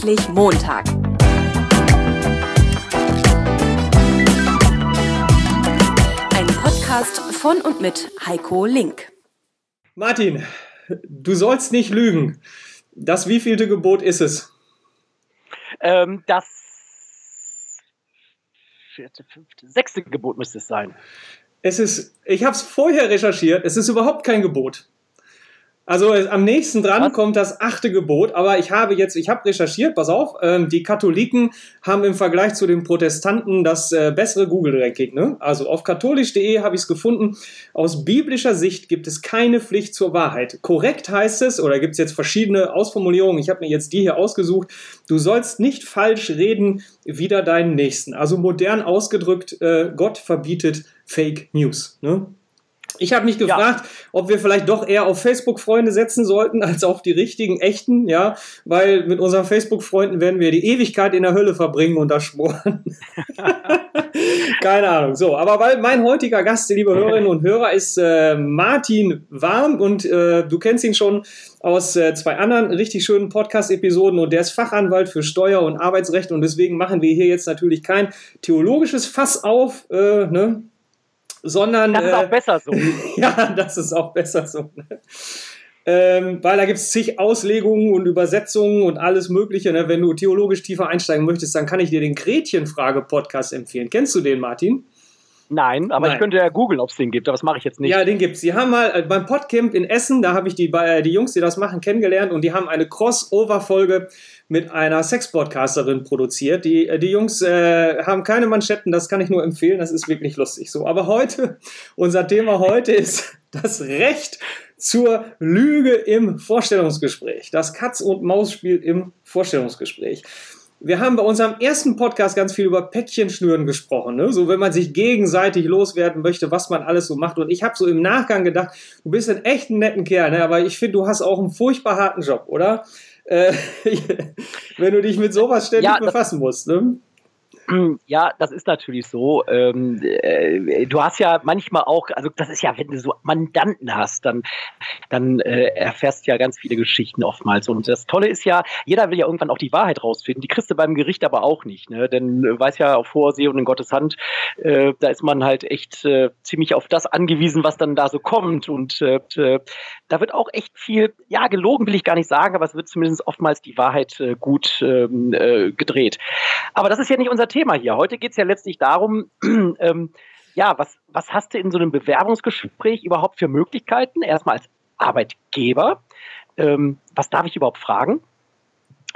Endlich Montag. Ein Podcast von und mit Heiko Link. Martin, du sollst nicht lügen. Das wievielte Gebot ist es? Ähm, das vierte, fünfte, sechste Gebot müsste es sein. Es ist, ich habe es vorher recherchiert, es ist überhaupt kein Gebot. Also am nächsten dran Was? kommt das achte Gebot, aber ich habe jetzt, ich habe recherchiert, pass auf, ähm, die Katholiken haben im Vergleich zu den Protestanten das äh, bessere Google-Ranking. Ne? Also auf katholisch.de habe ich es gefunden. Aus biblischer Sicht gibt es keine Pflicht zur Wahrheit. Korrekt heißt es, oder gibt es jetzt verschiedene Ausformulierungen, ich habe mir jetzt die hier ausgesucht, du sollst nicht falsch reden wider deinen Nächsten. Also modern ausgedrückt, äh, Gott verbietet Fake News. Ne? Ich habe mich gefragt, ja. ob wir vielleicht doch eher auf Facebook-Freunde setzen sollten, als auf die richtigen, echten, ja, weil mit unseren Facebook-Freunden werden wir die Ewigkeit in der Hölle verbringen und da schmoren. Keine Ahnung. So, aber weil mein heutiger Gast, liebe Hörerinnen und Hörer, ist äh, Martin Warm und äh, du kennst ihn schon aus äh, zwei anderen richtig schönen Podcast-Episoden und der ist Fachanwalt für Steuer- und Arbeitsrecht und deswegen machen wir hier jetzt natürlich kein theologisches Fass auf, äh, ne? Sondern. Das ist auch äh, besser so. ja, das ist auch besser so. Ne? Ähm, weil da gibt es zig Auslegungen und Übersetzungen und alles Mögliche. Ne? Wenn du theologisch tiefer einsteigen möchtest, dann kann ich dir den Gretchenfrage-Podcast empfehlen. Kennst du den, Martin? Nein, aber Nein. ich könnte ja googeln, ob es den gibt, aber das mache ich jetzt nicht. Ja, den gibt es. Sie haben mal äh, beim Podcamp in Essen, da habe ich die, äh, die Jungs, die das machen, kennengelernt und die haben eine Crossover-Folge mit einer Sex-Podcasterin produziert. Die, äh, die Jungs äh, haben keine Manschetten, das kann ich nur empfehlen, das ist wirklich lustig so. Aber heute, unser Thema heute ist das Recht zur Lüge im Vorstellungsgespräch. Das Katz-und-Maus-Spiel im Vorstellungsgespräch. Wir haben bei unserem ersten Podcast ganz viel über Päckchenschnüren gesprochen. Ne? So, wenn man sich gegenseitig loswerden möchte, was man alles so macht. Und ich habe so im Nachgang gedacht, du bist ein echt netten Kerl, ne? aber ich finde, du hast auch einen furchtbar harten Job, oder? Äh, wenn du dich mit sowas ständig ja, befassen musst. Ne? Ja, das ist natürlich so. Ähm, äh, du hast ja manchmal auch, also das ist ja, wenn du so Mandanten hast, dann, dann äh, erfährst du ja ganz viele Geschichten oftmals. Und das Tolle ist ja, jeder will ja irgendwann auch die Wahrheit rausfinden. Die kriegst du beim Gericht aber auch nicht. Ne? Denn äh, weiß ja auf Vorsee und in Gottes Hand, äh, da ist man halt echt äh, ziemlich auf das angewiesen, was dann da so kommt. Und äh, da wird auch echt viel, ja, gelogen will ich gar nicht sagen, aber es wird zumindest oftmals die Wahrheit äh, gut ähm, äh, gedreht. Aber das ist ja nicht unser Thema hier. Heute geht es ja letztlich darum, ähm, ja, was, was hast du in so einem Bewerbungsgespräch überhaupt für Möglichkeiten? Erstmal als Arbeitgeber. Ähm, was darf ich überhaupt fragen?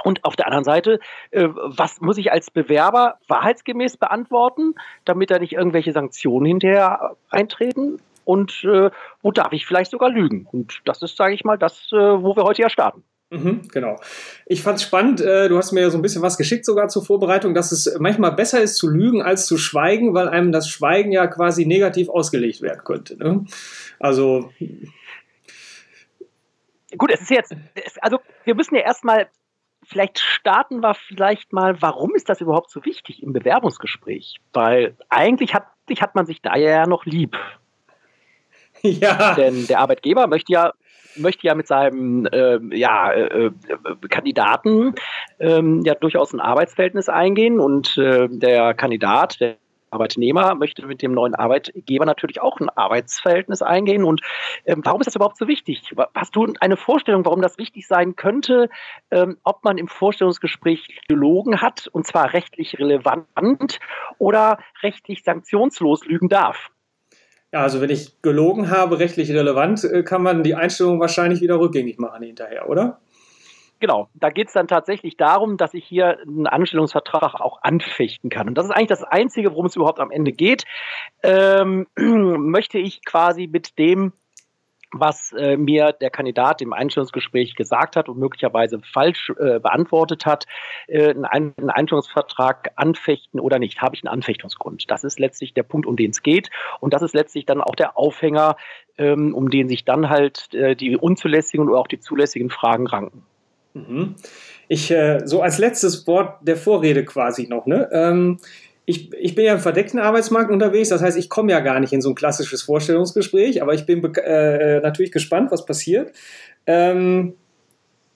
Und auf der anderen Seite, äh, was muss ich als Bewerber wahrheitsgemäß beantworten, damit da nicht irgendwelche Sanktionen hinterher eintreten? Und äh, wo darf ich vielleicht sogar lügen? Und das ist, sage ich mal, das, äh, wo wir heute ja starten. Mhm, genau. Ich fand es spannend, äh, du hast mir ja so ein bisschen was geschickt sogar zur Vorbereitung, dass es manchmal besser ist zu lügen als zu schweigen, weil einem das Schweigen ja quasi negativ ausgelegt werden könnte. Ne? Also. Gut, es ist jetzt, also wir müssen ja erstmal, vielleicht starten wir vielleicht mal, warum ist das überhaupt so wichtig im Bewerbungsgespräch? Weil eigentlich hat, hat man sich da ja noch lieb. Ja. Denn der Arbeitgeber möchte ja möchte ja mit seinem äh, ja, äh, äh, Kandidaten ähm, ja durchaus ein Arbeitsverhältnis eingehen und äh, der Kandidat, der Arbeitnehmer möchte mit dem neuen Arbeitgeber natürlich auch ein Arbeitsverhältnis eingehen. Und ähm, warum ist das überhaupt so wichtig? Hast du eine Vorstellung, warum das wichtig sein könnte, ähm, ob man im Vorstellungsgespräch gelogen hat, und zwar rechtlich relevant oder rechtlich sanktionslos lügen darf? Ja, also wenn ich gelogen habe, rechtlich relevant, äh, kann man die Einstellung wahrscheinlich wieder rückgängig machen hinterher, oder? Genau, da geht es dann tatsächlich darum, dass ich hier einen Anstellungsvertrag auch anfechten kann. Und das ist eigentlich das Einzige, worum es überhaupt am Ende geht. Ähm, möchte ich quasi mit dem was äh, mir der Kandidat im Einstellungsgespräch gesagt hat und möglicherweise falsch äh, beantwortet hat, äh, einen, einen Einstellungsvertrag anfechten oder nicht. Habe ich einen Anfechtungsgrund? Das ist letztlich der Punkt, um den es geht. Und das ist letztlich dann auch der Aufhänger, ähm, um den sich dann halt äh, die unzulässigen oder auch die zulässigen Fragen ranken. Mhm. Ich, äh, so als letztes Wort der Vorrede quasi noch, ne? Ähm, ich, ich bin ja im verdeckten Arbeitsmarkt unterwegs, das heißt, ich komme ja gar nicht in so ein klassisches Vorstellungsgespräch, aber ich bin äh, natürlich gespannt, was passiert. Ähm,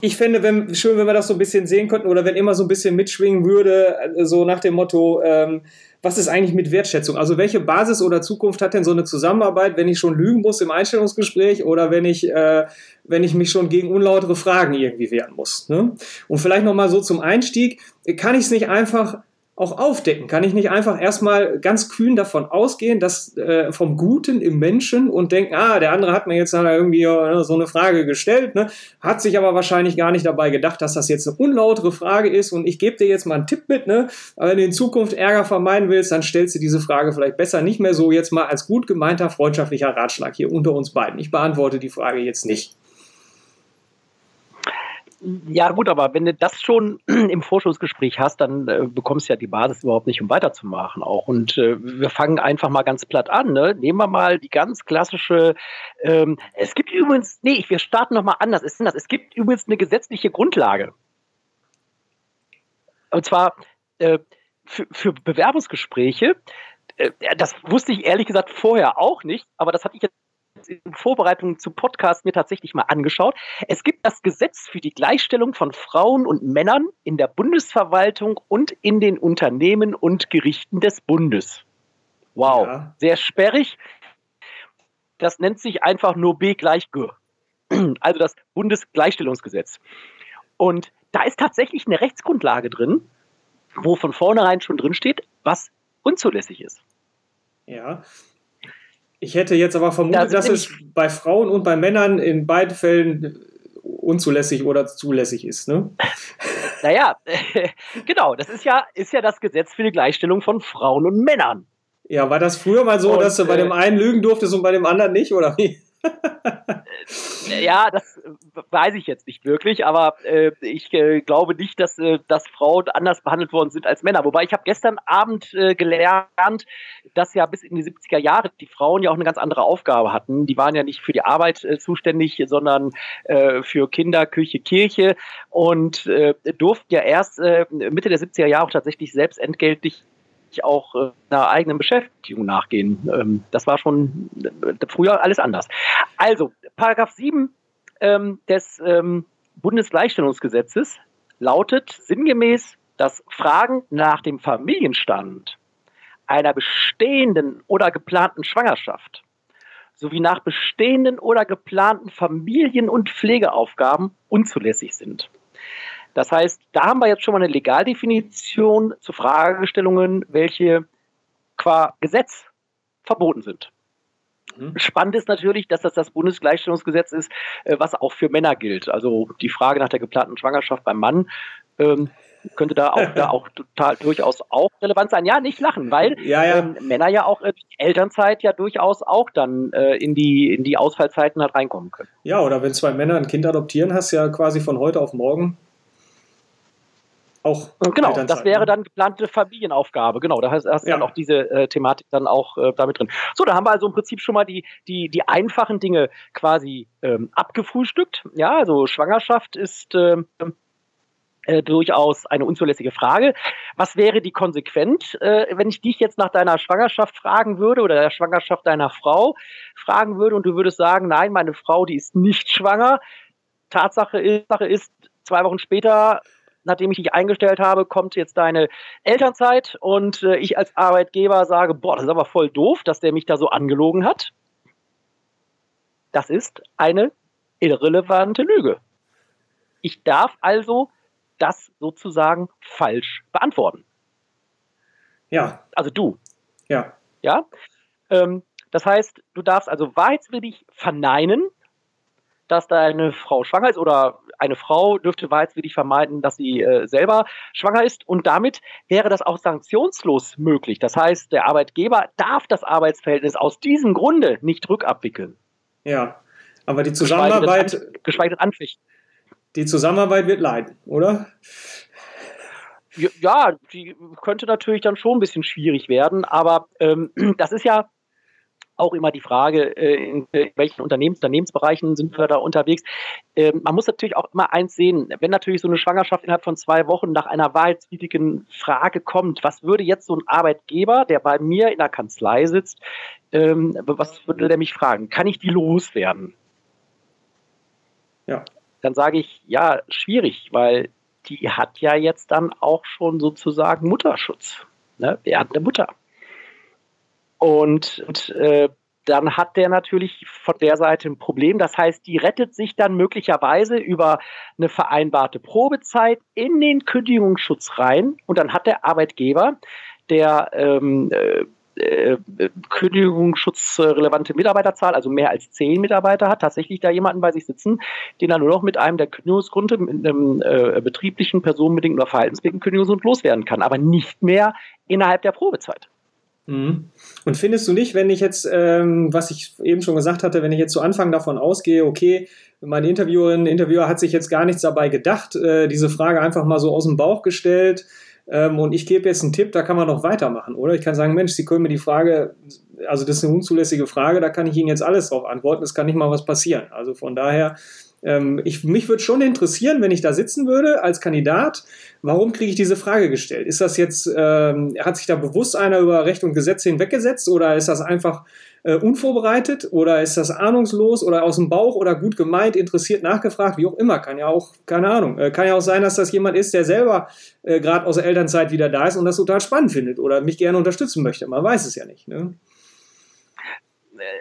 ich fände wenn, schön, wenn wir das so ein bisschen sehen könnten oder wenn immer so ein bisschen mitschwingen würde, äh, so nach dem Motto, ähm, was ist eigentlich mit Wertschätzung? Also welche Basis oder Zukunft hat denn so eine Zusammenarbeit, wenn ich schon lügen muss im Einstellungsgespräch oder wenn ich, äh, wenn ich mich schon gegen unlautere Fragen irgendwie wehren muss? Ne? Und vielleicht nochmal so zum Einstieg, kann ich es nicht einfach auch aufdecken? Kann ich nicht einfach erstmal ganz kühn davon ausgehen, dass äh, vom Guten im Menschen und denken, ah, der andere hat mir jetzt irgendwie äh, so eine Frage gestellt, ne? hat sich aber wahrscheinlich gar nicht dabei gedacht, dass das jetzt eine unlautere Frage ist und ich gebe dir jetzt mal einen Tipp mit, ne? Wenn du in Zukunft Ärger vermeiden willst, dann stellst du diese Frage vielleicht besser nicht mehr so jetzt mal als gut gemeinter freundschaftlicher Ratschlag hier unter uns beiden. Ich beantworte die Frage jetzt nicht. Ja, gut, aber wenn du das schon im Vorschussgespräch hast, dann äh, bekommst du ja die Basis überhaupt nicht, um weiterzumachen auch. Und äh, wir fangen einfach mal ganz platt an. Ne? Nehmen wir mal die ganz klassische, ähm, es gibt übrigens, nee, wir starten nochmal anders. Es, das, es gibt übrigens eine gesetzliche Grundlage. Und zwar äh, für, für Bewerbungsgespräche, äh, das wusste ich ehrlich gesagt vorher auch nicht, aber das hatte ich jetzt in Vorbereitung zu Podcast mir tatsächlich mal angeschaut. Es gibt das Gesetz für die Gleichstellung von Frauen und Männern in der Bundesverwaltung und in den Unternehmen und Gerichten des Bundes. Wow, ja. sehr sperrig. Das nennt sich einfach nur B gleich G. Also das Bundesgleichstellungsgesetz. Und da ist tatsächlich eine Rechtsgrundlage drin, wo von vornherein schon drin steht, was unzulässig ist. Ja, ich hätte jetzt aber vermutet, das dass es bei Frauen und bei Männern in beiden Fällen unzulässig oder zulässig ist. Ne? Naja, genau, das ist ja, ist ja das Gesetz für die Gleichstellung von Frauen und Männern. Ja, war das früher mal so, und, dass du bei dem äh, einen lügen durftest und bei dem anderen nicht, oder wie? Äh, ja, das äh, weiß ich jetzt nicht wirklich, aber äh, ich äh, glaube nicht, dass, äh, dass Frauen anders behandelt worden sind als Männer. Wobei ich habe gestern Abend äh, gelernt, dass ja bis in die 70er Jahre die Frauen ja auch eine ganz andere Aufgabe hatten. Die waren ja nicht für die Arbeit zuständig, sondern für Kinder, Küche, Kirche und durften ja erst Mitte der 70er Jahre auch tatsächlich selbst entgeltlich auch äh, einer eigenen Beschäftigung nachgehen. Ähm, das war schon äh, früher alles anders. Also, Paragraph 7 ähm, des ähm, Bundesgleichstellungsgesetzes lautet sinngemäß, dass Fragen nach dem Familienstand einer bestehenden oder geplanten Schwangerschaft sowie nach bestehenden oder geplanten Familien- und Pflegeaufgaben unzulässig sind. Das heißt, da haben wir jetzt schon mal eine Legaldefinition zu Fragestellungen, welche qua Gesetz verboten sind. Mhm. Spannend ist natürlich, dass das das Bundesgleichstellungsgesetz ist, äh, was auch für Männer gilt. Also die Frage nach der geplanten Schwangerschaft beim Mann ähm, könnte da auch, da auch total durchaus auch relevant sein. Ja, nicht lachen, weil ja, ja. Ähm, Männer ja auch äh, die Elternzeit ja durchaus auch dann äh, in, die, in die Ausfallzeiten halt reinkommen können. Ja, oder wenn zwei Männer ein Kind adoptieren, hast du ja quasi von heute auf morgen auch. Genau, das wäre ne? dann geplante Familienaufgabe. Genau, da hast, hast ja. dann auch diese äh, Thematik dann auch äh, damit drin. So, da haben wir also im Prinzip schon mal die, die, die einfachen Dinge quasi ähm, abgefrühstückt. Ja, also Schwangerschaft ist ähm, äh, durchaus eine unzulässige Frage. Was wäre die konsequent, äh, wenn ich dich jetzt nach deiner Schwangerschaft fragen würde oder der Schwangerschaft deiner Frau fragen würde und du würdest sagen, nein, meine Frau, die ist nicht schwanger. Tatsache ist, Sache ist zwei Wochen später nachdem ich dich eingestellt habe, kommt jetzt deine Elternzeit und äh, ich als Arbeitgeber sage, boah, das ist aber voll doof, dass der mich da so angelogen hat. Das ist eine irrelevante Lüge. Ich darf also das sozusagen falsch beantworten. Ja. Also du. Ja. Ja. Ähm, das heißt, du darfst also wahrheitswillig verneinen, dass deine Frau schwanger ist oder eine Frau dürfte wahrheitswillig vermeiden, dass sie äh, selber schwanger ist und damit wäre das auch sanktionslos möglich. Das heißt, der Arbeitgeber darf das Arbeitsverhältnis aus diesem Grunde nicht rückabwickeln. Ja, aber die Zusammenarbeit. Geschweige denn, geschweige denn anfechten. Die Zusammenarbeit wird leiden, oder? Ja, die könnte natürlich dann schon ein bisschen schwierig werden, aber ähm, das ist ja auch immer die Frage, äh, in welchen Unternehmens Unternehmensbereichen sind wir da unterwegs. Ähm, man muss natürlich auch immer eins sehen, wenn natürlich so eine Schwangerschaft innerhalb von zwei Wochen nach einer wahrheitswidrigen Frage kommt, was würde jetzt so ein Arbeitgeber, der bei mir in der Kanzlei sitzt, ähm, was würde der mich fragen? Kann ich die loswerden? Ja. dann sage ich, ja, schwierig, weil die hat ja jetzt dann auch schon sozusagen Mutterschutz. Ne? Hat eine Mutter. Und, und äh, dann hat der natürlich von der Seite ein Problem. Das heißt, die rettet sich dann möglicherweise über eine vereinbarte Probezeit in den Kündigungsschutz rein und dann hat der Arbeitgeber, der ähm, äh, äh, kündigungsschutzrelevante Mitarbeiterzahl, also mehr als zehn Mitarbeiter hat, tatsächlich da jemanden bei sich sitzen, den er nur noch mit einem der Kündigungsgründe, mit einem äh, betrieblichen, personenbedingten oder verhaltensbedingten Kündigungsgrund loswerden kann, aber nicht mehr innerhalb der Probezeit. Mhm. Und findest du nicht, wenn ich jetzt, ähm, was ich eben schon gesagt hatte, wenn ich jetzt zu Anfang davon ausgehe, okay, meine Interviewerin, Interviewer hat sich jetzt gar nichts dabei gedacht, äh, diese Frage einfach mal so aus dem Bauch gestellt ähm, und ich gebe jetzt einen Tipp, da kann man noch weitermachen, oder? Ich kann sagen, Mensch, Sie können mir die Frage, also das ist eine unzulässige Frage, da kann ich Ihnen jetzt alles drauf antworten, es kann nicht mal was passieren. Also von daher ähm, ich, mich würde schon interessieren, wenn ich da sitzen würde als Kandidat, warum kriege ich diese Frage gestellt? Ist das jetzt, ähm, hat sich da bewusst einer über Recht und Gesetz hinweggesetzt oder ist das einfach äh, unvorbereitet oder ist das ahnungslos oder aus dem Bauch oder gut gemeint, interessiert nachgefragt, wie auch immer, kann ja auch, keine Ahnung, äh, kann ja auch sein, dass das jemand ist, der selber äh, gerade aus der Elternzeit wieder da ist und das total spannend findet oder mich gerne unterstützen möchte. Man weiß es ja nicht. Ne?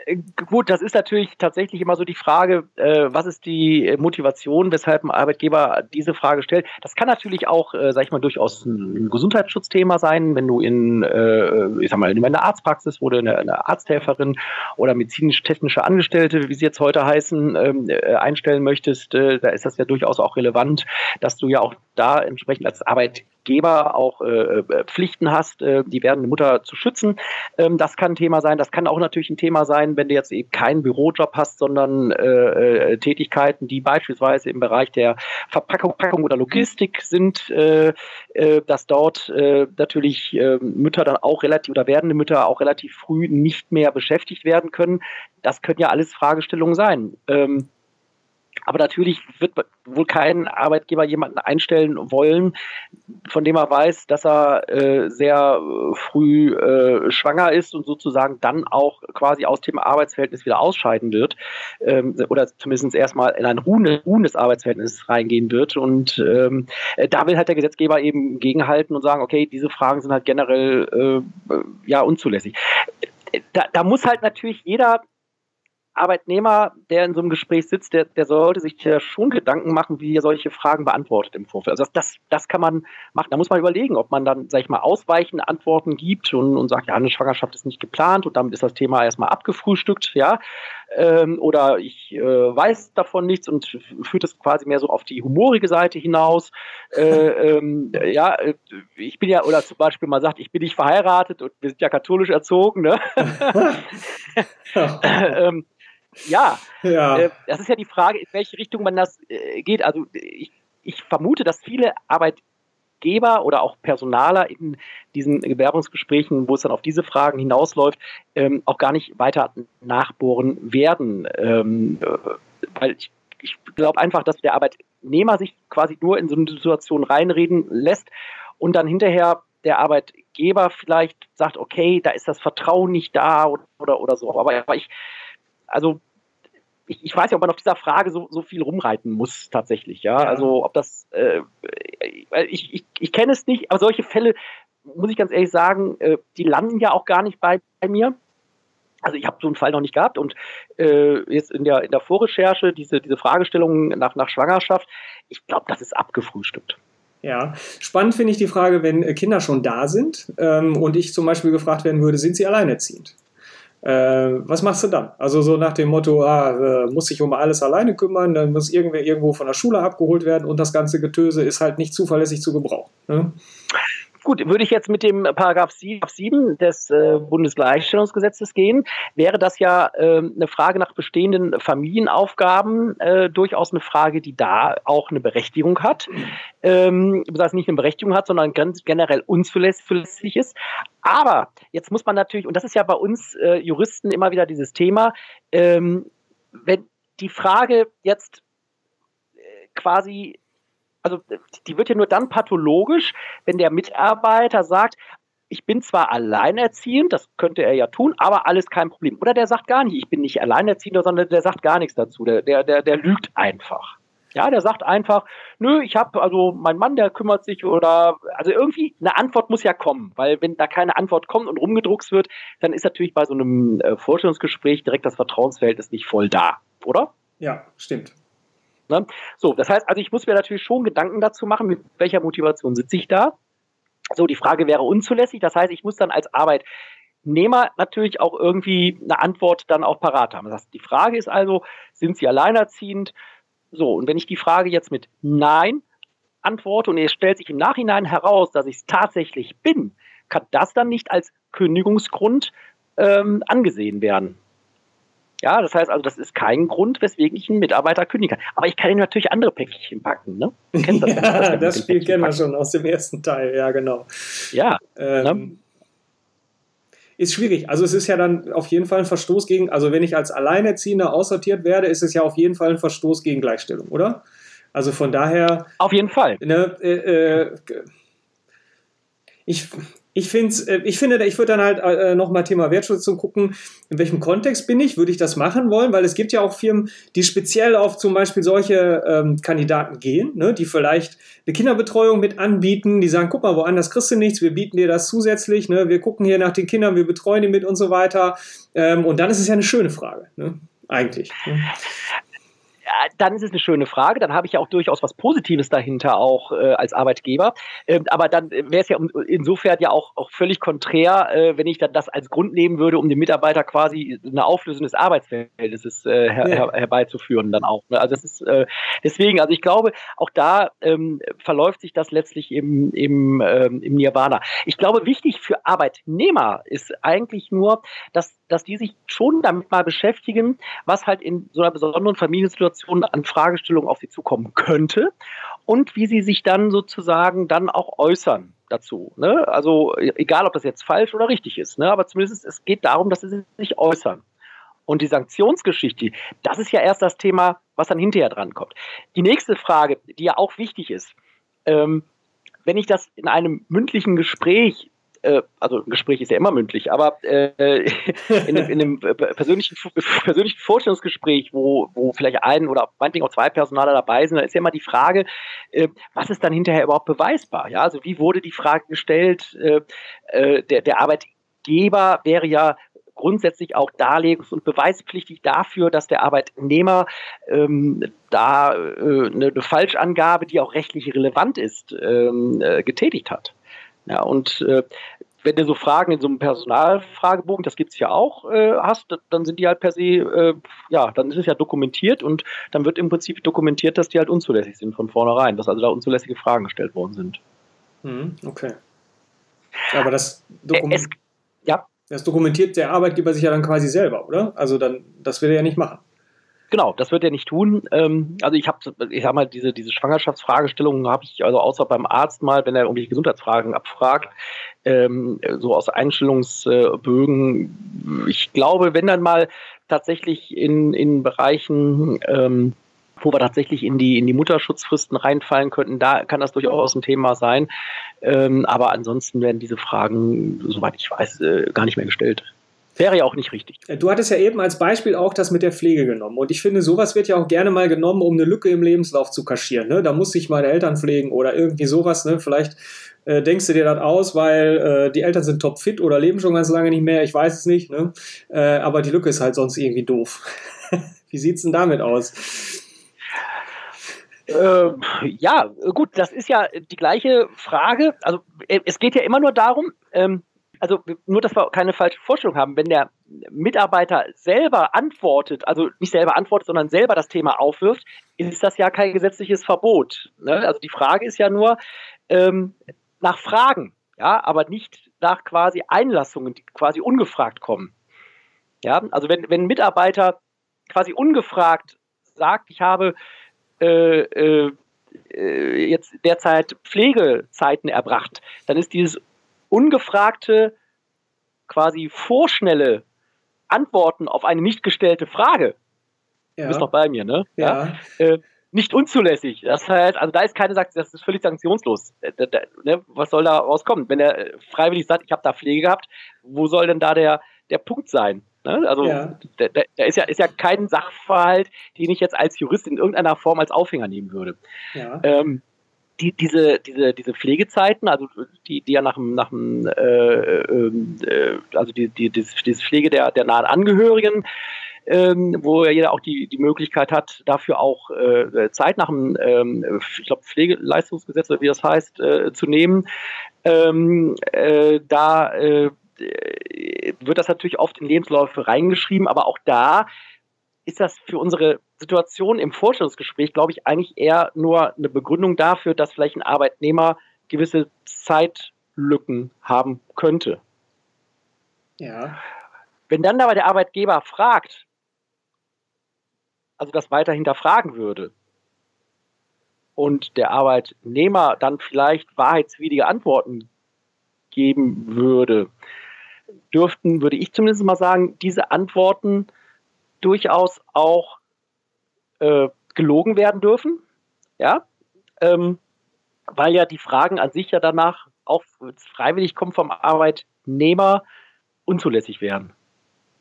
Äh, gut, das ist natürlich tatsächlich immer so die Frage, äh, was ist die Motivation, weshalb ein Arbeitgeber diese Frage stellt. Das kann natürlich auch, äh, sag ich mal, durchaus ein Gesundheitsschutzthema sein, wenn du in, äh, ich sag mal, in einer Arztpraxis, wo du eine, eine Arzthelferin oder medizinisch-technische Angestellte, wie sie jetzt heute heißen, ähm, äh, einstellen möchtest, äh, da ist das ja durchaus auch relevant, dass du ja auch da entsprechend als Arbeitgeber Geber auch äh, äh, Pflichten hast, äh, die werdende Mutter zu schützen. Ähm, das kann ein Thema sein. Das kann auch natürlich ein Thema sein, wenn du jetzt eben keinen Bürojob hast, sondern äh, äh Tätigkeiten, die beispielsweise im Bereich der Verpackung Packung oder Logistik sind, äh, dass dort natürlich äh, Mütter dann auch relativ oder werdende Mütter auch relativ früh nicht mehr beschäftigt werden können. Das können ja alles Fragestellungen sein. Ähm, aber natürlich wird wohl kein Arbeitgeber jemanden einstellen wollen, von dem er weiß, dass er äh, sehr früh äh, schwanger ist und sozusagen dann auch quasi aus dem Arbeitsverhältnis wieder ausscheiden wird ähm, oder zumindest erstmal in ein ruhendes Arbeitsverhältnis reingehen wird. Und ähm, da will halt der Gesetzgeber eben gegenhalten und sagen, okay, diese Fragen sind halt generell äh, ja unzulässig. Da, da muss halt natürlich jeder Arbeitnehmer, der in so einem Gespräch sitzt, der, der sollte sich ja schon Gedanken machen, wie er solche Fragen beantwortet im Vorfeld. Also das, das, das kann man machen. Da muss man überlegen, ob man dann, sag ich mal, ausweichende Antworten gibt und, und sagt, ja, eine Schwangerschaft ist nicht geplant und damit ist das Thema erstmal abgefrühstückt, ja. Ähm, oder ich äh, weiß davon nichts und führt es quasi mehr so auf die humorige Seite hinaus. Äh, ähm, ja, äh, ich bin ja, oder zum Beispiel man sagt, ich bin nicht verheiratet und wir sind ja katholisch erzogen, ne? ähm, ja, ja. Äh, das ist ja die Frage, in welche Richtung man das äh, geht. Also ich, ich vermute, dass viele Arbeitgeber oder auch Personaler in diesen Bewerbungsgesprächen, wo es dann auf diese Fragen hinausläuft, ähm, auch gar nicht weiter nachbohren werden. Ähm, äh, weil ich, ich glaube einfach, dass der Arbeitnehmer sich quasi nur in so eine Situation reinreden lässt und dann hinterher der Arbeitgeber vielleicht sagt, okay, da ist das Vertrauen nicht da oder, oder, oder so. Aber, aber ich, also ich, ich weiß ja, ob man auf dieser Frage so, so viel rumreiten muss tatsächlich, ja. Also ob das, äh, ich, ich, ich kenne es nicht, aber solche Fälle, muss ich ganz ehrlich sagen, äh, die landen ja auch gar nicht bei, bei mir. Also ich habe so einen Fall noch nicht gehabt und äh, jetzt in der, in der Vorrecherche diese, diese Fragestellung nach, nach Schwangerschaft, ich glaube, das ist abgefrühstückt. Ja, spannend finde ich die Frage, wenn Kinder schon da sind ähm, und ich zum Beispiel gefragt werden würde, sind sie alleinerziehend? Äh, was machst du dann? Also so nach dem Motto, ah, äh, muss sich um alles alleine kümmern, dann muss irgendwer irgendwo von der Schule abgeholt werden und das ganze Getöse ist halt nicht zuverlässig zu gebrauchen. Ne? Gut, würde ich jetzt mit dem Paragraph 7 des äh, Bundesgleichstellungsgesetzes gehen, wäre das ja äh, eine Frage nach bestehenden Familienaufgaben äh, durchaus eine Frage, die da auch eine Berechtigung hat. Ähm, das heißt nicht eine Berechtigung hat, sondern ganz generell unzulässig ist. Aber jetzt muss man natürlich, und das ist ja bei uns äh, Juristen immer wieder dieses Thema, ähm, wenn die Frage jetzt äh, quasi also die wird ja nur dann pathologisch, wenn der Mitarbeiter sagt, ich bin zwar alleinerziehend, das könnte er ja tun, aber alles kein Problem. Oder der sagt gar nicht, ich bin nicht alleinerziehend, sondern der sagt gar nichts dazu. Der, der, der, der lügt einfach. Ja, der sagt einfach, nö, ich habe, also mein Mann, der kümmert sich oder, also irgendwie eine Antwort muss ja kommen, weil wenn da keine Antwort kommt und rumgedruckt wird, dann ist natürlich bei so einem äh, Vorstellungsgespräch direkt das Vertrauensverhältnis nicht voll da, oder? Ja, stimmt. Ne? So, das heißt, also ich muss mir natürlich schon Gedanken dazu machen, mit welcher Motivation sitze ich da. So, die Frage wäre unzulässig. Das heißt, ich muss dann als Arbeitnehmer natürlich auch irgendwie eine Antwort dann auch parat haben. Das heißt, die Frage ist also, sind Sie alleinerziehend? So, und wenn ich die Frage jetzt mit Nein antworte und es stellt sich im Nachhinein heraus, dass ich es tatsächlich bin, kann das dann nicht als Kündigungsgrund ähm, angesehen werden. Ja, das heißt also, das ist kein Grund, weswegen ich einen Mitarbeiter kündigen kann. Aber ich kann ihm natürlich andere Päckchen packen, ne? Du kennst das, ja, das, das Spiel kennen wir schon aus dem ersten Teil, ja, genau. Ja. Ähm, ne? Ist schwierig. Also es ist ja dann auf jeden Fall ein Verstoß gegen, also wenn ich als Alleinerziehender aussortiert werde, ist es ja auf jeden Fall ein Verstoß gegen Gleichstellung, oder? Also von daher. Auf jeden Fall. Ne, äh, äh, ich, ich, find's, äh, ich finde, ich würde dann halt äh, nochmal Thema Wertschätzung gucken, in welchem Kontext bin ich, würde ich das machen wollen, weil es gibt ja auch Firmen, die speziell auf zum Beispiel solche ähm, Kandidaten gehen, ne, die vielleicht eine Kinderbetreuung mit anbieten, die sagen, guck mal, woanders kriegst du nichts, wir bieten dir das zusätzlich, ne, wir gucken hier nach den Kindern, wir betreuen die mit und so weiter. Ähm, und dann ist es ja eine schöne Frage, ne, eigentlich. Ne dann ist es eine schöne Frage. Dann habe ich ja auch durchaus was Positives dahinter, auch äh, als Arbeitgeber. Ähm, aber dann wäre es ja insofern ja auch, auch völlig konträr, äh, wenn ich dann das als Grund nehmen würde, um den Mitarbeiter quasi eine Auflösung des Arbeitsverhältnisses äh, her, ja. herbeizuführen dann auch. Ne? Also das ist äh, deswegen, also ich glaube, auch da ähm, verläuft sich das letztlich im, im, ähm, im Nirvana. Ich glaube, wichtig für Arbeitnehmer ist eigentlich nur, dass, dass die sich schon damit mal beschäftigen, was halt in so einer besonderen Familiensituation Situation an Fragestellungen auf sie zukommen könnte und wie sie sich dann sozusagen dann auch äußern dazu. Ne? Also egal, ob das jetzt falsch oder richtig ist, ne? aber zumindest es geht darum, dass sie sich äußern. Und die Sanktionsgeschichte, das ist ja erst das Thema, was dann hinterher dran kommt. Die nächste Frage, die ja auch wichtig ist, ähm, wenn ich das in einem mündlichen Gespräch äh, also ein Gespräch ist ja immer mündlich, aber äh, in, in, einem persönlichen, persönlichen Vorstellungsgespräch, wo, wo vielleicht ein oder meinetwegen auch zwei Personaler dabei sind, da ist ja immer die Frage, äh, was ist dann hinterher überhaupt beweisbar? Ja, also wie wurde die Frage gestellt? Äh, äh, der, der Arbeitgeber wäre ja grundsätzlich auch darlegungs- und beweispflichtig dafür, dass der Arbeitnehmer ähm, da äh, eine, eine Falschangabe, die auch rechtlich relevant ist, ähm, äh, getätigt hat. Ja, und äh, wenn du so Fragen in so einem Personalfragebogen, das gibt es ja auch, äh, hast, dann sind die halt per se, äh, ja, dann ist es ja dokumentiert und dann wird im Prinzip dokumentiert, dass die halt unzulässig sind von vornherein, dass also da unzulässige Fragen gestellt worden sind. Hm, okay. Aber das, Dokum es, ja. das dokumentiert der Arbeitgeber sich ja dann quasi selber, oder? Also dann, das will er ja nicht machen. Genau, das wird er nicht tun. Ähm, also ich habe, ich sag mal, diese, diese Schwangerschaftsfragestellungen habe ich also außer beim Arzt mal, wenn er irgendwelche Gesundheitsfragen abfragt, ähm, so aus Einstellungsbögen. Ich glaube, wenn dann mal tatsächlich in, in Bereichen, ähm, wo wir tatsächlich in die, in die Mutterschutzfristen reinfallen könnten, da kann das durchaus ein Thema sein. Ähm, aber ansonsten werden diese Fragen, soweit ich weiß, äh, gar nicht mehr gestellt. Wäre ja auch nicht richtig. Äh, du hattest ja eben als Beispiel auch das mit der Pflege genommen. Und ich finde, sowas wird ja auch gerne mal genommen, um eine Lücke im Lebenslauf zu kaschieren. Ne? Da muss ich meine Eltern pflegen oder irgendwie sowas. Ne? Vielleicht äh, denkst du dir das aus, weil äh, die Eltern sind topfit oder leben schon ganz lange nicht mehr. Ich weiß es nicht. Ne? Äh, aber die Lücke ist halt sonst irgendwie doof. Wie sieht es denn damit aus? Äh, ja, gut, das ist ja die gleiche Frage. Also äh, es geht ja immer nur darum, ähm, also nur, dass wir keine falsche Vorstellung haben, wenn der Mitarbeiter selber antwortet, also nicht selber antwortet, sondern selber das Thema aufwirft, ist das ja kein gesetzliches Verbot. Ne? Also die Frage ist ja nur ähm, nach Fragen, ja, aber nicht nach quasi Einlassungen, die quasi ungefragt kommen. Ja, also wenn, wenn ein Mitarbeiter quasi ungefragt sagt, ich habe äh, äh, äh jetzt derzeit Pflegezeiten erbracht, dann ist dieses ungefragte, quasi vorschnelle Antworten auf eine nicht gestellte Frage. Ja. Du bist noch bei mir, ne? Ja. ja? Äh, nicht unzulässig. Das heißt, also da ist keine Sanktion, das ist völlig sanktionslos. Äh, ne? Was soll da rauskommen? Wenn er freiwillig sagt, ich habe da Pflege gehabt, wo soll denn da der, der Punkt sein? Ne? Also ja. da, da, ist ja, ist ja kein Sachverhalt, den ich jetzt als Jurist in irgendeiner Form als Aufhänger nehmen würde. Ja. Ähm, die, diese, diese, diese Pflegezeiten, also die, die ja nach dem, nach dem äh, ähm, äh, also die, die, diese Pflege der, der nahen Angehörigen, ähm, wo ja jeder auch die, die Möglichkeit hat, dafür auch äh, Zeit nach dem, ähm, ich glaube, Pflegeleistungsgesetz oder wie das heißt, äh, zu nehmen. Ähm, äh, da äh, wird das natürlich oft in Lebensläufe reingeschrieben, aber auch da ist das für unsere Situation im Vorstellungsgespräch, glaube ich, eigentlich eher nur eine Begründung dafür, dass vielleicht ein Arbeitnehmer gewisse Zeitlücken haben könnte. Ja. Wenn dann aber der Arbeitgeber fragt, also das weiter hinterfragen würde, und der Arbeitnehmer dann vielleicht wahrheitswidrige Antworten geben würde, dürften, würde ich zumindest mal sagen, diese Antworten durchaus auch äh, gelogen werden dürfen. Ja, ähm, weil ja die Fragen an sich ja danach auch freiwillig kommen vom Arbeitnehmer unzulässig wären.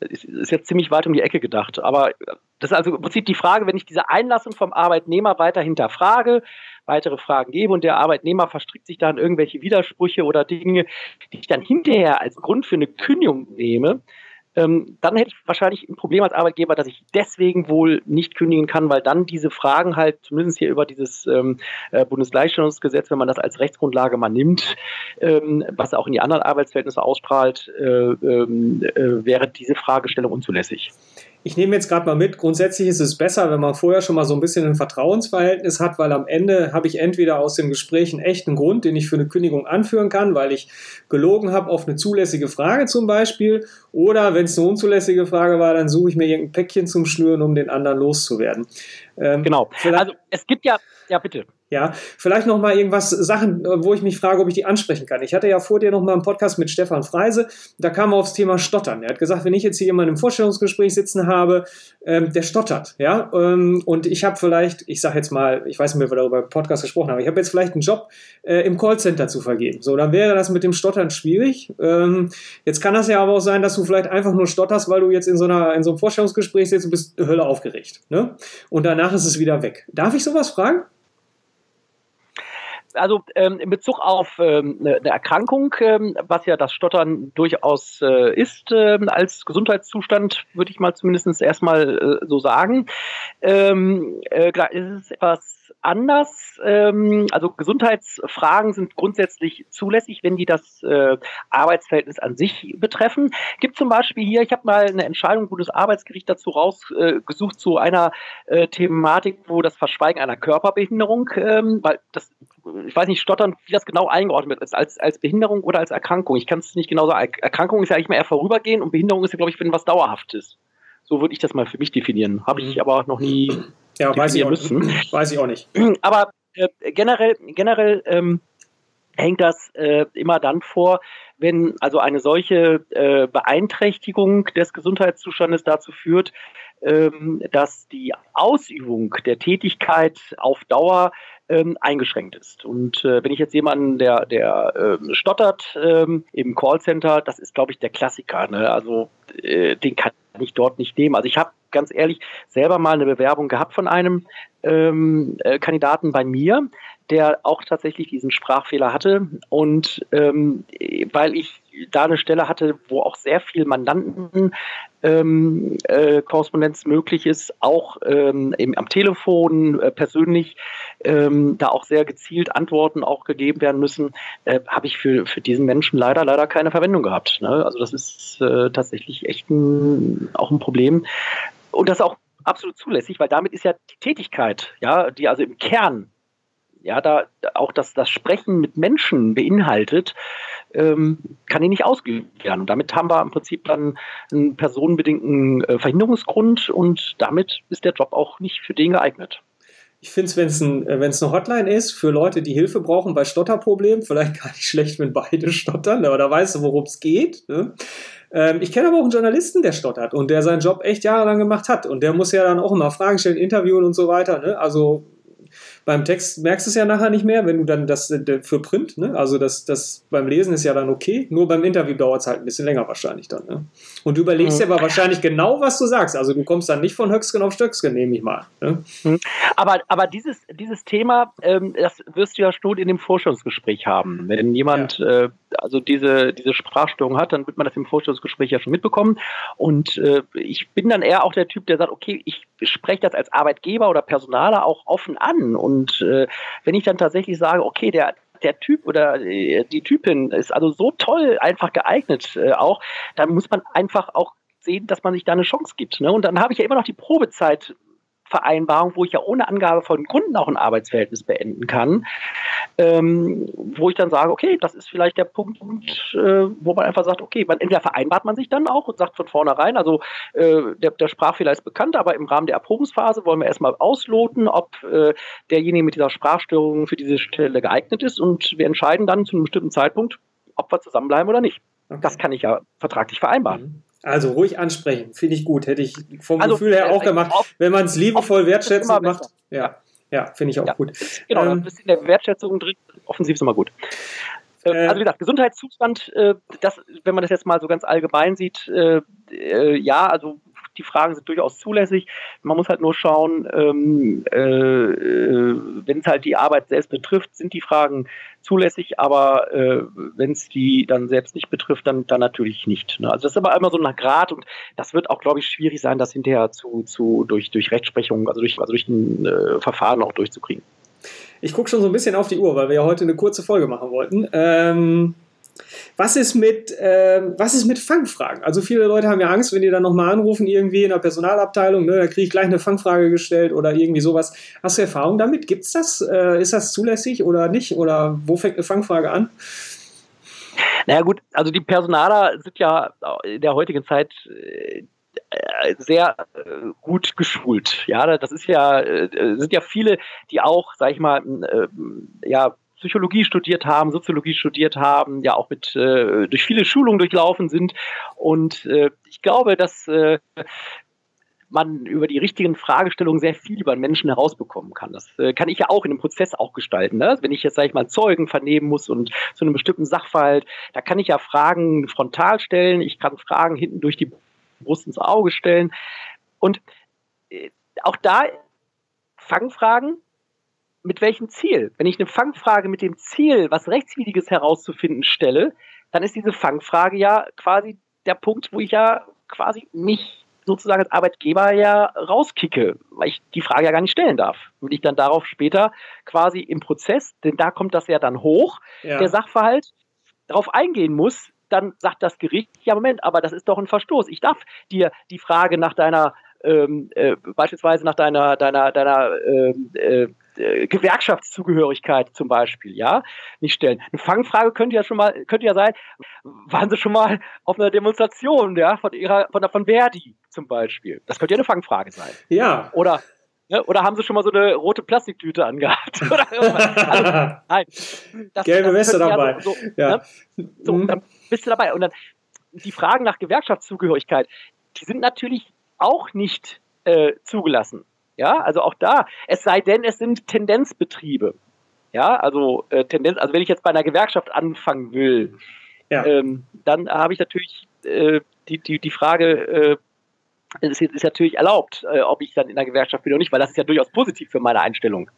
Das ist jetzt ziemlich weit um die Ecke gedacht, aber das ist also im Prinzip die Frage, wenn ich diese Einlassung vom Arbeitnehmer weiter hinterfrage, weitere Fragen gebe und der Arbeitnehmer verstrickt sich da in irgendwelche Widersprüche oder Dinge, die ich dann hinterher als Grund für eine Kündigung nehme, ähm, dann hätte ich wahrscheinlich ein Problem als Arbeitgeber, dass ich deswegen wohl nicht kündigen kann, weil dann diese Fragen halt, zumindest hier über dieses ähm, äh, Bundesgleichstellungsgesetz, wenn man das als Rechtsgrundlage mal nimmt, ähm, was auch in die anderen Arbeitsverhältnisse ausstrahlt, äh, ähm, äh, wäre diese Fragestellung unzulässig ich nehme jetzt gerade mal mit, grundsätzlich ist es besser, wenn man vorher schon mal so ein bisschen ein Vertrauensverhältnis hat, weil am Ende habe ich entweder aus dem Gespräch einen echten Grund, den ich für eine Kündigung anführen kann, weil ich gelogen habe auf eine zulässige Frage zum Beispiel, oder wenn es eine unzulässige Frage war, dann suche ich mir irgendein Päckchen zum Schnüren, um den anderen loszuwerden. Ähm, genau. Also es gibt ja, ja bitte. Ja, vielleicht noch mal irgendwas Sachen, äh, wo ich mich frage, ob ich die ansprechen kann. Ich hatte ja vor dir noch mal einen Podcast mit Stefan Freise, da kam er aufs Thema Stottern. Er hat gesagt, wenn ich jetzt hier jemanden im Vorstellungsgespräch sitzen habe, ähm, der stottert, ja, ähm, und ich habe vielleicht, ich sage jetzt mal, ich weiß nicht mehr, ob wir darüber im Podcast gesprochen haben, ich habe jetzt vielleicht einen Job äh, im Callcenter zu vergeben. So, dann wäre das mit dem Stottern schwierig. Ähm, jetzt kann das ja aber auch sein, dass du vielleicht einfach nur stotterst, weil du jetzt in so einer in so einem Vorstellungsgespräch sitzt und bist Hölle aufgeregt, ne? Und danach ist es wieder weg. Darf ich sowas fragen? Also ähm, in Bezug auf ähm, eine Erkrankung, ähm, was ja das Stottern durchaus äh, ist, äh, als Gesundheitszustand, würde ich mal zumindest erstmal äh, so sagen. Ähm, äh, ist etwas anders. Ähm, also Gesundheitsfragen sind grundsätzlich zulässig, wenn die das äh, Arbeitsverhältnis an sich betreffen. Gibt zum Beispiel hier, ich habe mal eine Entscheidung wo das Arbeitsgericht dazu rausgesucht äh, zu einer äh, Thematik, wo das Verschweigen einer Körperbehinderung, ähm, weil das ich weiß nicht, stottern, wie das genau eingeordnet wird, als, als Behinderung oder als Erkrankung. Ich kann es nicht genau sagen. Erkrankung ist ja eigentlich mal eher vorübergehend und Behinderung ist ja, glaube ich, wenn was Dauerhaftes. So würde ich das mal für mich definieren. Habe ich mhm. aber noch nie ja, weiß ich, auch, müssen. weiß ich auch nicht. Aber äh, generell, generell ähm, hängt das äh, immer dann vor, wenn also eine solche äh, Beeinträchtigung des Gesundheitszustandes dazu führt, ähm, dass die Ausübung der Tätigkeit auf Dauer ähm, eingeschränkt ist. Und äh, wenn ich jetzt jemanden, der, der ähm, stottert ähm, im Callcenter, das ist, glaube ich, der Klassiker. Ne? Also äh, den kann ich dort nicht nehmen. Also ich habe ganz ehrlich selber mal eine Bewerbung gehabt von einem ähm, äh, Kandidaten bei mir, der auch tatsächlich diesen Sprachfehler hatte. Und ähm, weil ich da eine Stelle hatte, wo auch sehr viel Mandanten ähm, äh, möglich ist, auch ähm, eben am Telefon äh, persönlich, ähm, da auch sehr gezielt Antworten auch gegeben werden müssen, äh, habe ich für, für diesen Menschen leider, leider keine Verwendung gehabt. Ne? Also das ist äh, tatsächlich echt ein, auch ein Problem. Und das ist auch absolut zulässig, weil damit ist ja die Tätigkeit, ja, die also im Kern ja, da auch das, das Sprechen mit Menschen beinhaltet, ähm, kann die nicht ausgeübt werden. Und damit haben wir im Prinzip dann einen personenbedingten äh, Verhinderungsgrund und damit ist der Job auch nicht für den geeignet. Ich finde es, wenn es ein, äh, eine Hotline ist für Leute, die Hilfe brauchen bei Stotterproblemen, vielleicht gar nicht schlecht, wenn beide stottern, aber da weißt du, worum es geht. Ne? Ähm, ich kenne aber auch einen Journalisten, der stottert und der seinen Job echt jahrelang gemacht hat. Und der muss ja dann auch immer Fragen stellen, interviewen und so weiter. Ne? Also Beim Text merkst du es ja nachher nicht mehr, wenn du dann das äh, für Print, ne? also das, das beim Lesen ist ja dann okay, nur beim Interview dauert es halt ein bisschen länger wahrscheinlich dann. Ne? Und du überlegst mhm. dir aber wahrscheinlich genau, was du sagst. Also du kommst dann nicht von Höcksken auf Stöcksken, nehme ich mal. Ne? Mhm. Aber, aber dieses, dieses Thema, ähm, das wirst du ja schon in dem Forschungsgespräch haben. Wenn jemand ja. äh, also diese, diese Sprachstörung hat, dann wird man das im Vorstellungsgespräch ja schon mitbekommen. Und äh, ich bin dann eher auch der Typ, der sagt, okay, ich spreche das als Arbeitgeber oder Personaler auch offen an. Und äh, wenn ich dann tatsächlich sage, okay, der, der Typ oder äh, die Typin ist also so toll einfach geeignet äh, auch, dann muss man einfach auch sehen, dass man sich da eine Chance gibt. Ne? Und dann habe ich ja immer noch die Probezeit Vereinbarung, wo ich ja ohne Angabe von Gründen auch ein Arbeitsverhältnis beenden kann, ähm, wo ich dann sage, okay, das ist vielleicht der Punkt, äh, wo man einfach sagt, okay, man, entweder vereinbart man sich dann auch und sagt von vornherein, also äh, der, der Sprachfehler ist bekannt, aber im Rahmen der Erprobungsphase wollen wir erstmal ausloten, ob äh, derjenige mit dieser Sprachstörung für diese Stelle geeignet ist und wir entscheiden dann zu einem bestimmten Zeitpunkt, ob wir zusammenbleiben oder nicht. Okay. Das kann ich ja vertraglich vereinbaren. Mhm. Also ruhig ansprechen, finde ich gut. Hätte ich vom also, Gefühl her auch äh, gemacht. Auf, wenn man es liebevoll wertschätzend macht. Ja, ja finde ich auch ja. gut. Genau, ähm, das ist in der Wertschätzung drin. Offensiv ist immer gut. Äh, äh, also wie gesagt, Gesundheitszustand, das, wenn man das jetzt mal so ganz allgemein sieht, ja, also die Fragen sind durchaus zulässig. Man muss halt nur schauen, ähm, äh, wenn es halt die Arbeit selbst betrifft, sind die Fragen zulässig, aber äh, wenn es die dann selbst nicht betrifft, dann, dann natürlich nicht. Ne? Also das ist aber immer so ein Grad und das wird auch, glaube ich, schwierig sein, das hinterher zu, zu durch, durch Rechtsprechung, also durch, also durch ein äh, Verfahren auch durchzukriegen. Ich gucke schon so ein bisschen auf die Uhr, weil wir ja heute eine kurze Folge machen wollten. Ähm was ist mit, äh, was ist mit Fangfragen? Also viele Leute haben ja Angst, wenn die dann nochmal anrufen, irgendwie in der Personalabteilung, ne, da kriege ich gleich eine Fangfrage gestellt oder irgendwie sowas. Hast du Erfahrung damit? Gibt es das? Äh, ist das zulässig oder nicht? Oder wo fängt eine Fangfrage an? Naja gut, also die Personaler sind ja in der heutigen Zeit äh, sehr äh, gut geschult. Ja, das ist ja, äh, sind ja viele, die auch, sag ich mal, ja, Psychologie studiert haben, Soziologie studiert haben, ja auch mit äh, durch viele Schulungen durchlaufen sind. Und äh, ich glaube, dass äh, man über die richtigen Fragestellungen sehr viel über einen Menschen herausbekommen kann. Das äh, kann ich ja auch in einem Prozess auch gestalten. Ne? Wenn ich jetzt, sage ich mal, Zeugen vernehmen muss und zu einem bestimmten Sachverhalt, da kann ich ja Fragen frontal stellen, ich kann Fragen hinten durch die Brust ins Auge stellen. Und äh, auch da Fangfragen mit welchem Ziel? Wenn ich eine Fangfrage mit dem Ziel, was Rechtswidriges herauszufinden, stelle, dann ist diese Fangfrage ja quasi der Punkt, wo ich ja quasi mich sozusagen als Arbeitgeber ja rauskicke, weil ich die Frage ja gar nicht stellen darf. Wenn ich dann darauf später quasi im Prozess, denn da kommt das ja dann hoch, ja. der Sachverhalt, darauf eingehen muss, dann sagt das Gericht, ja Moment, aber das ist doch ein Verstoß. Ich darf dir die Frage nach deiner ähm, äh, beispielsweise nach deiner, deiner, deiner ähm, äh, äh, Gewerkschaftszugehörigkeit zum Beispiel, ja, nicht stellen. Eine Fangfrage könnte ja schon mal, könnte ja sein, waren Sie schon mal auf einer Demonstration, ja, von ihrer, von, von Verdi zum Beispiel? Das könnte ja eine Fangfrage sein. Ja. Oder Ne? Oder haben sie schon mal so eine rote Plastiktüte angehabt? also, nein. Das, Gelbe Weste dabei. Ja so, so, ja. Ne? so mhm. dann bist du dabei. Und dann die Fragen nach Gewerkschaftszugehörigkeit, die sind natürlich auch nicht äh, zugelassen. Ja, also auch da, es sei denn, es sind Tendenzbetriebe. Ja, also äh, Tendenz, also wenn ich jetzt bei einer Gewerkschaft anfangen will, ja. ähm, dann habe ich natürlich äh, die, die, die Frage, äh, es ist, ist natürlich erlaubt, äh, ob ich dann in der Gewerkschaft bin oder nicht, weil das ist ja durchaus positiv für meine Einstellung.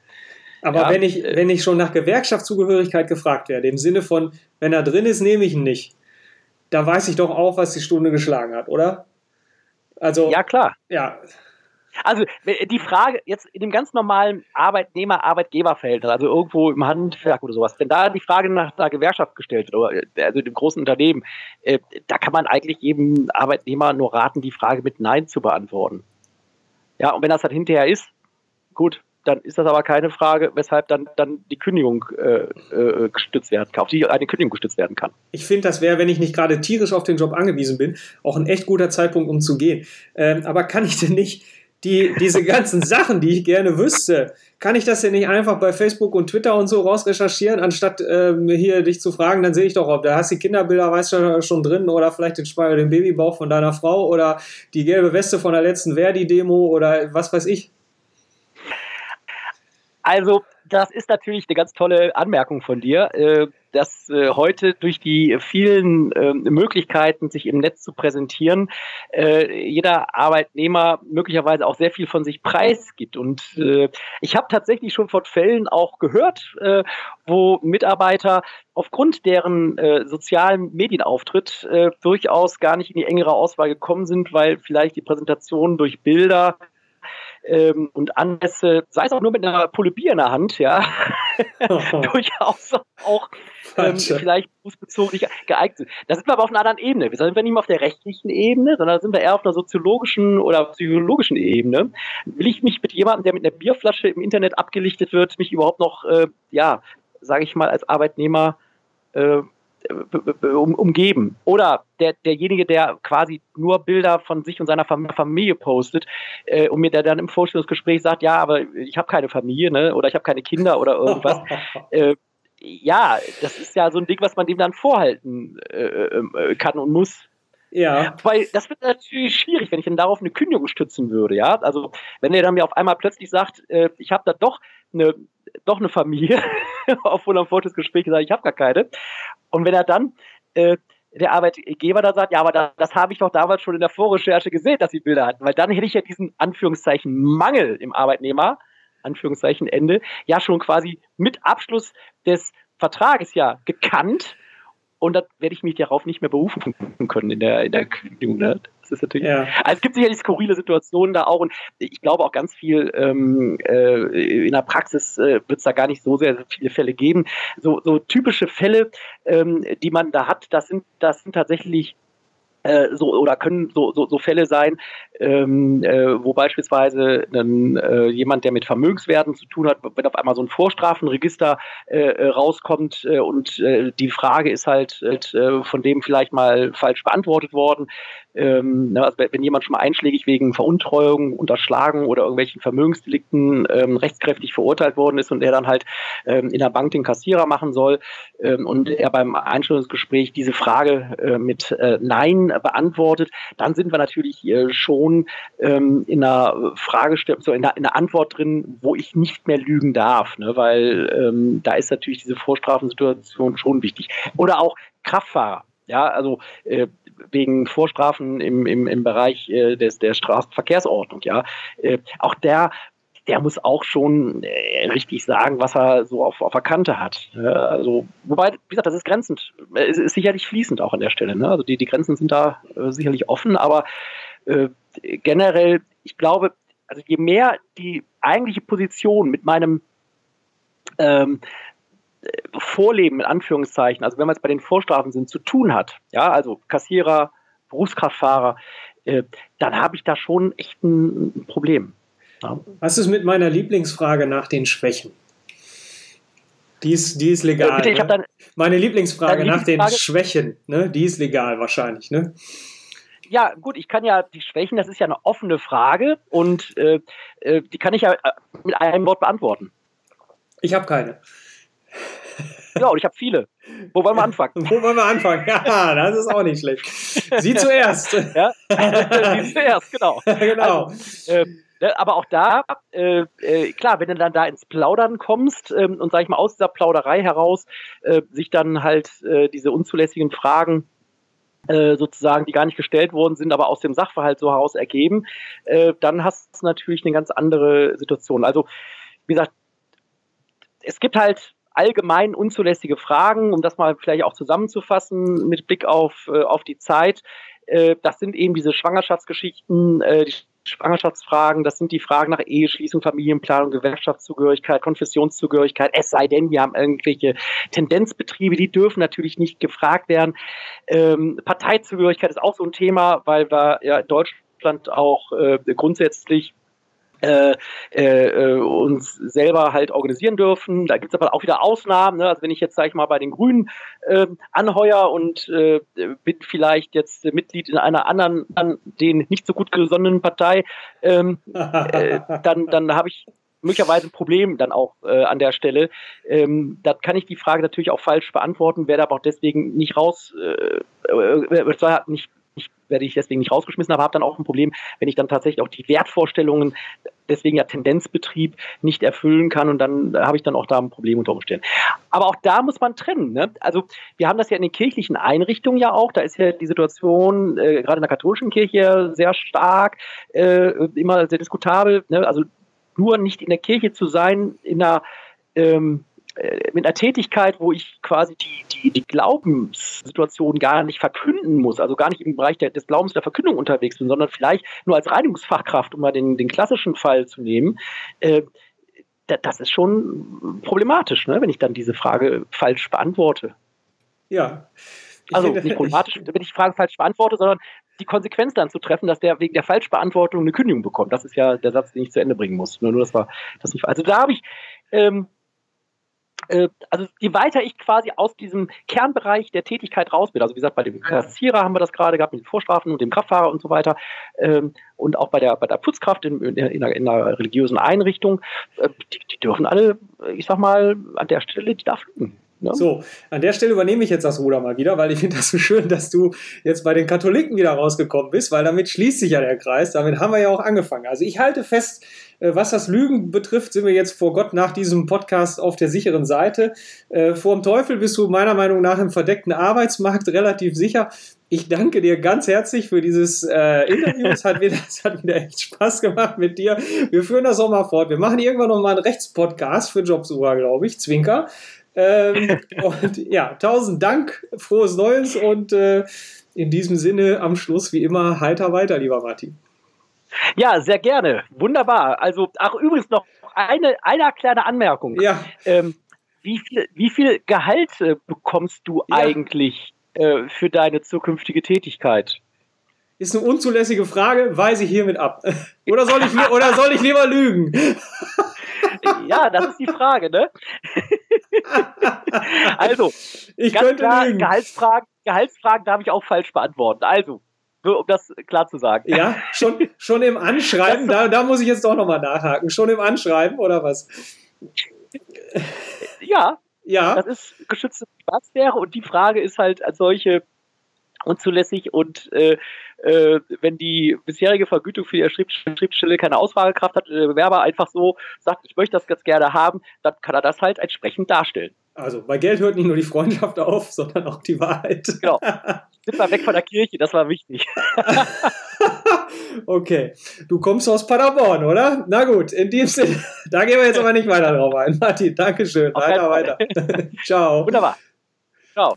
Aber ja, wenn, ich, wenn ich schon nach Gewerkschaftszugehörigkeit gefragt werde, im Sinne von, wenn er drin ist, nehme ich ihn nicht, da weiß ich doch auch, was die Stunde geschlagen hat, oder? Also, ja, klar. Ja. Also die Frage jetzt in dem ganz normalen Arbeitnehmer-Arbeitgeber-Verhältnis, also irgendwo im Handwerk oder sowas, wenn da die Frage nach einer Gewerkschaft gestellt wird, oder also dem großen Unternehmen, äh, da kann man eigentlich jedem Arbeitnehmer nur raten, die Frage mit Nein zu beantworten. Ja, und wenn das dann hinterher ist, gut, dann ist das aber keine Frage, weshalb dann, dann die Kündigung äh, äh, gestützt werden kann, auf die eine Kündigung gestützt werden kann. Ich finde, das wäre, wenn ich nicht gerade tierisch auf den Job angewiesen bin, auch ein echt guter Zeitpunkt, um zu gehen. Ähm, aber kann ich denn nicht die, diese ganzen Sachen, die ich gerne wüsste, kann ich das denn nicht einfach bei Facebook und Twitter und so rausrecherchieren, anstatt ähm, hier dich zu fragen, dann sehe ich doch, ob da hast die Kinderbilder, weißt du schon drin oder vielleicht den, den Babybauch von deiner Frau oder die gelbe Weste von der letzten Verdi-Demo oder was weiß ich. Also, das ist natürlich eine ganz tolle Anmerkung von dir, äh, dass äh, heute durch die vielen ähm, Möglichkeiten, sich im Netz zu präsentieren, äh, jeder Arbeitnehmer möglicherweise auch sehr viel von sich preisgibt. Und ich habe tatsächlich schon von Fällen auch gehört, wo Mitarbeiter aufgrund deren sozialen Medienauftritt durchaus gar nicht in die engere Auswahl gekommen sind, weil vielleicht die Präsentation durch Bilder ähm, und Anlässe, sei es auch nur mit einer Pulle Bier in der Hand, ja, durchaus auch ähm, vielleicht berufsbezogen nicht geeignet sind. Da sind wir aber auf einer anderen Ebene. Wir sind nicht mehr auf der rechtlichen Ebene, sondern da sind wir eher auf einer soziologischen oder psychologischen Ebene. Will ich mich mit jemandem, der mit einer Bierflasche im Internet abgelichtet wird, mich überhaupt noch, äh, ja, sage ich mal, als Arbeitnehmer äh, um, umgeben. Oder der, derjenige, der quasi nur Bilder von sich und seiner Familie postet äh, und mir der dann im Vorstellungsgespräch sagt, ja, aber ich habe keine Familie, ne? Oder ich habe keine Kinder oder irgendwas. äh, ja, das ist ja so ein Ding, was man dem dann vorhalten äh, äh kann und muss. Ja. Weil das wird natürlich schwierig, wenn ich dann darauf eine Kündigung stützen würde, ja. Also wenn er dann mir auf einmal plötzlich sagt, äh, ich habe da doch eine doch eine Familie, obwohl er im Vorstellungsgespräch gesagt ich habe gar keine. Und wenn er dann äh, der Arbeitgeber da sagt, ja, aber das, das habe ich doch damals schon in der Vorrecherche gesehen, dass sie Bilder hatten, weil dann hätte ich ja diesen Anführungszeichen Mangel im Arbeitnehmer, Anführungszeichen Ende, ja schon quasi mit Abschluss des Vertrages ja gekannt und dann werde ich mich darauf nicht mehr berufen können in der, in der Kündigung. Ne? Das ist natürlich. Ja. Also es gibt sicherlich skurrile Situationen da auch und ich glaube auch ganz viel ähm, äh, in der Praxis äh, wird es da gar nicht so sehr viele Fälle geben. So, so typische Fälle, ähm, die man da hat, das sind, das sind tatsächlich äh, so oder können so, so, so Fälle sein, ähm, äh, wo beispielsweise ein, äh, jemand, der mit Vermögenswerten zu tun hat, wenn auf einmal so ein Vorstrafenregister äh, äh rauskommt äh, und äh, die Frage ist halt, halt von dem vielleicht mal falsch beantwortet worden. Ähm, ne, also wenn jemand schon mal einschlägig wegen Veruntreuung, Unterschlagen oder irgendwelchen Vermögensdelikten ähm, rechtskräftig verurteilt worden ist und er dann halt ähm, in der Bank den Kassierer machen soll ähm, und er beim Einstellungsgespräch diese Frage mit Nein beantwortet, dann sind wir natürlich äh, schon ähm, in einer Fragestellung, so in der, in der Antwort drin, wo ich nicht mehr lügen darf, ne? weil ähm, da ist natürlich diese Vorstrafensituation schon wichtig. Oder auch Kraftfahrer. Ja, also äh, wegen Vorstrafen im, im, im Bereich äh, des, der Straßenverkehrsordnung, ja. Äh, auch der der muss auch schon äh, richtig sagen, was er so auf, auf der Kante hat. Ja, also, wobei, wie gesagt, das ist grenzend, es ist sicherlich fließend auch an der Stelle. Ne? Also die, die Grenzen sind da äh, sicherlich offen, aber äh, generell, ich glaube, also je mehr die eigentliche Position mit meinem ähm, Vorleben in Anführungszeichen, also wenn man es bei den Vorstrafen sind, zu tun hat, ja, also Kassierer, Berufskraftfahrer, äh, dann habe ich da schon echt ein, ein Problem. Ja. Was ist mit meiner Lieblingsfrage nach den Schwächen? Die ist, die ist legal. Äh, bitte, ne? dann, Meine Lieblingsfrage nach den Schwächen, ne? die ist legal wahrscheinlich. Ne? Ja, gut, ich kann ja die Schwächen, das ist ja eine offene Frage und äh, äh die kann ich ja äh, mit einem Wort beantworten. Ich habe keine. Ja, und ich habe viele. Wo wollen wir anfangen? Wo wollen wir anfangen? Ja, das ist auch nicht schlecht. Sie zuerst. Ja, Sie zuerst, genau. genau. Also, äh, ne, aber auch da, äh, äh, klar, wenn du dann da ins Plaudern kommst ähm, und, sag ich mal, aus dieser Plauderei heraus sich dann halt diese unzulässigen Fragen sozusagen, die gar nicht gestellt worden sind, aber aus dem Sachverhalt so heraus ergeben, äh, dann hast du natürlich eine ganz andere Situation. Also, wie gesagt, es gibt halt allgemein unzulässige Fragen, um das mal vielleicht auch zusammenzufassen mit Blick auf, äh, auf die Zeit. Äh, das sind eben diese Schwangerschaftsgeschichten, äh, die Schwangerschaftsfragen, das sind die Fragen nach Eheschließung, Familienplanung, Gewerkschaftszugehörigkeit, Konfessionszugehörigkeit, es sei denn, wir haben irgendwelche Tendenzbetriebe, die dürfen natürlich nicht gefragt werden. Ähm, Parteizugehörigkeit ist auch so ein Thema, weil wir ja in Deutschland auch äh, grundsätzlich äh, äh, uns selber halt organisieren dürfen. Da gibt es aber auch wieder Ausnahmen. Ne? Also wenn ich jetzt, sage ich mal, bei den Grünen äh, anheuer und äh, bin vielleicht jetzt Mitglied in einer anderen, an den nicht so gut gesonnenen Partei, ähm, äh, dann, dann habe ich möglicherweise ein Problem dann auch äh, an der Stelle. Ähm, da kann ich die Frage natürlich auch falsch beantworten, werde aber auch deswegen nicht raus, äh, äh, nicht nicht, werde ich deswegen nicht rausgeschmissen, aber habe dann auch ein Problem, wenn ich dann tatsächlich auch die Wertvorstellungen, deswegen ja Tendenzbetrieb, nicht erfüllen kann und dann habe ich dann auch da ein Problem unter Umständen. Aber auch da muss man trennen. Ne? Also wir haben das ja in den kirchlichen Einrichtungen ja auch, da ist ja die Situation äh, gerade in der katholischen Kirche sehr stark, äh, immer sehr diskutabel. Ne? Also nur nicht in der Kirche zu sein, in einer ähm, äh, mit einer Tätigkeit, wo ich quasi die, die, die Glaubenssituation gar nicht verkünden muss, also gar nicht im Bereich der, des Glaubens der Verkündung unterwegs bin, sondern vielleicht nur als Reinigungsfachkraft, um mal den, den klassischen Fall zu nehmen, äh, das ist schon problematisch, ne, wenn ich dann diese Frage falsch beantworte. Ja. Ich also finde, nicht problematisch, ich, wenn ich die Frage falsch beantworte, sondern die Konsequenz dann zu treffen, dass der wegen der Falschbeantwortung eine Kündigung bekommt. Das ist ja der Satz, den ich zu Ende bringen muss. Nur, nur das war das nicht. Also da habe ich ähm, äh, also je weiter ich quasi aus diesem Kernbereich der Tätigkeit raus bin, also wie gesagt, bei dem Kassierer haben wir das gerade gehabt mit den Vorstrafen und dem Kraftfahrer und so weiter ähm, und auch bei der, bei der Putzkraft in, in, in, einer, in einer religiösen Einrichtung, äh, die, die, dürfen alle, ich sag mal, an der Stelle, die darf lügen. Ne? So, an der Stelle übernehme ich jetzt das Ruder mal wieder, weil ich finde das so schön, dass du jetzt bei den Katholiken wieder rausgekommen bist, weil damit schließt sich ja der Kreis. Damit haben wir ja auch angefangen. Also ich halte fest, äh, was das Lügen betrifft, sind wir jetzt vor Gott nach diesem Podcast auf der sicheren Seite. Äh, vor dem Teufel bist du meiner Meinung nach im verdeckten Arbeitsmarkt relativ sicher. Ich danke dir ganz herzlich für dieses äh, Interview. es, hat wieder, es hat wieder echt Spaß gemacht mit dir. Wir führen das auch mal fort. Wir machen irgendwann noch mal einen Rechtspodcast für Jobsucher, glaube ich. Zwinker. Ähm, und ja, tausend Dank, frohes Neues und äh, in diesem Sinne am Schluss wie immer heiter weiter, lieber Martin. Ja, sehr gerne. Wunderbar. Also, ach, übrigens noch eine, eine kleine Anmerkung. Ja. Ähm, wie, viel, wie viel Gehalt äh, bekommst du ja. eigentlich äh, für deine zukünftige Tätigkeit? Ist eine unzulässige Frage, weise ich hiermit ab. oder, soll ich, oder soll ich lieber lügen? ja, das ist die Frage, ne? also, ich ganz könnte klar, lügen. Gehaltsfragen, Gehaltsfragen darf ich auch falsch beantworten. Also, um das klar zu sagen. Ja, schon, schon im Anschreiben, da, da muss ich jetzt doch nochmal nachhaken. Schon im Anschreiben oder was? Ja, ja. Das ist geschützte Privatsphäre und die Frage ist halt als solche unzulässig und äh, äh, wenn die bisherige Vergütung für die Schriftstelle keine Ausfragekraft hat, der Bewerber einfach so sagt, ich möchte das ganz gerne haben, dann kann er das halt entsprechend darstellen. Also bei Geld hört nicht nur die Freundschaft auf, sondern auch die Wahrheit. Genau. Sind wir weg von der Kirche, das war wichtig. okay. Du kommst aus Paderborn, oder? Na gut, in dem Sinne, da gehen wir jetzt aber nicht weiter drauf ein. Martin, Dankeschön. Auf weiter, weiter. Ciao. Wunderbar. Ciao.